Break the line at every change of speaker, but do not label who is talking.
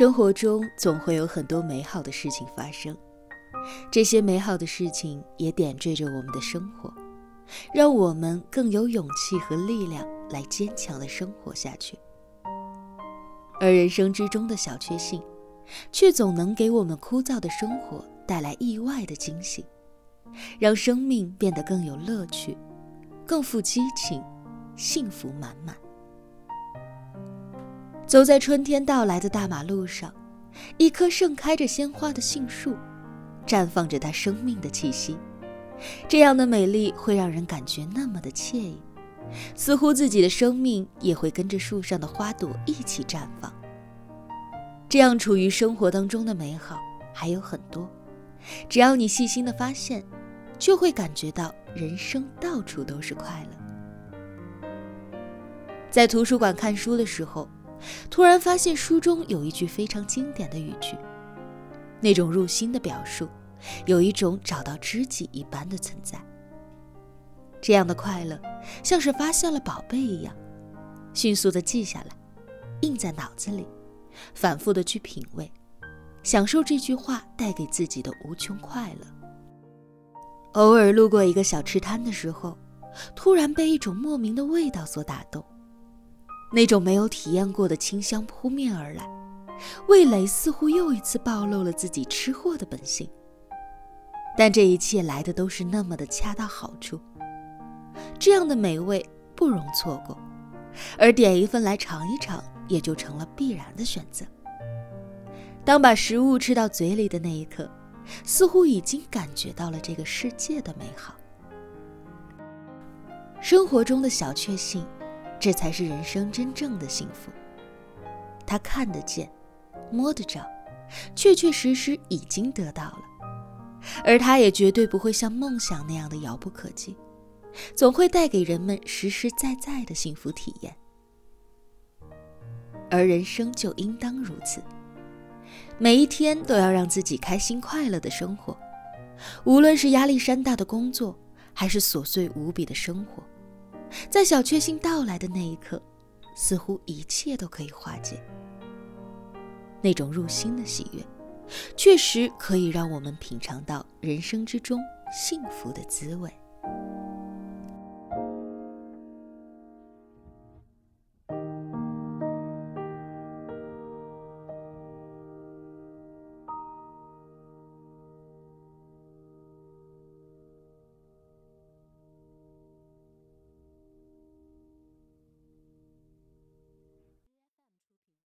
生活中总会有很多美好的事情发生，这些美好的事情也点缀着我们的生活，让我们更有勇气和力量来坚强的生活下去。而人生之中的小确幸，却总能给我们枯燥的生活带来意外的惊喜，让生命变得更有乐趣，更富激情，幸福满满。走在春天到来的大马路上，一棵盛开着鲜花的杏树，绽放着它生命的气息。这样的美丽会让人感觉那么的惬意，似乎自己的生命也会跟着树上的花朵一起绽放。这样处于生活当中的美好还有很多，只要你细心的发现，就会感觉到人生到处都是快乐。在图书馆看书的时候。突然发现书中有一句非常经典的语句，那种入心的表述，有一种找到知己一般的存在。这样的快乐，像是发现了宝贝一样，迅速的记下来，印在脑子里，反复的去品味，享受这句话带给自己的无穷快乐。偶尔路过一个小吃摊的时候，突然被一种莫名的味道所打动。那种没有体验过的清香扑面而来，味蕾似乎又一次暴露了自己吃货的本性。但这一切来的都是那么的恰到好处，这样的美味不容错过，而点一份来尝一尝也就成了必然的选择。当把食物吃到嘴里的那一刻，似乎已经感觉到了这个世界的美好。生活中的小确幸。这才是人生真正的幸福。他看得见，摸得着，确确实实已经得到了，而他也绝对不会像梦想那样的遥不可及，总会带给人们实实在在的幸福体验。而人生就应当如此，每一天都要让自己开心快乐的生活，无论是压力山大的工作，还是琐碎无比的生活。在小确幸到来的那一刻，似乎一切都可以化解。那种入心的喜悦，确实可以让我们品尝到人生之中幸福的滋味。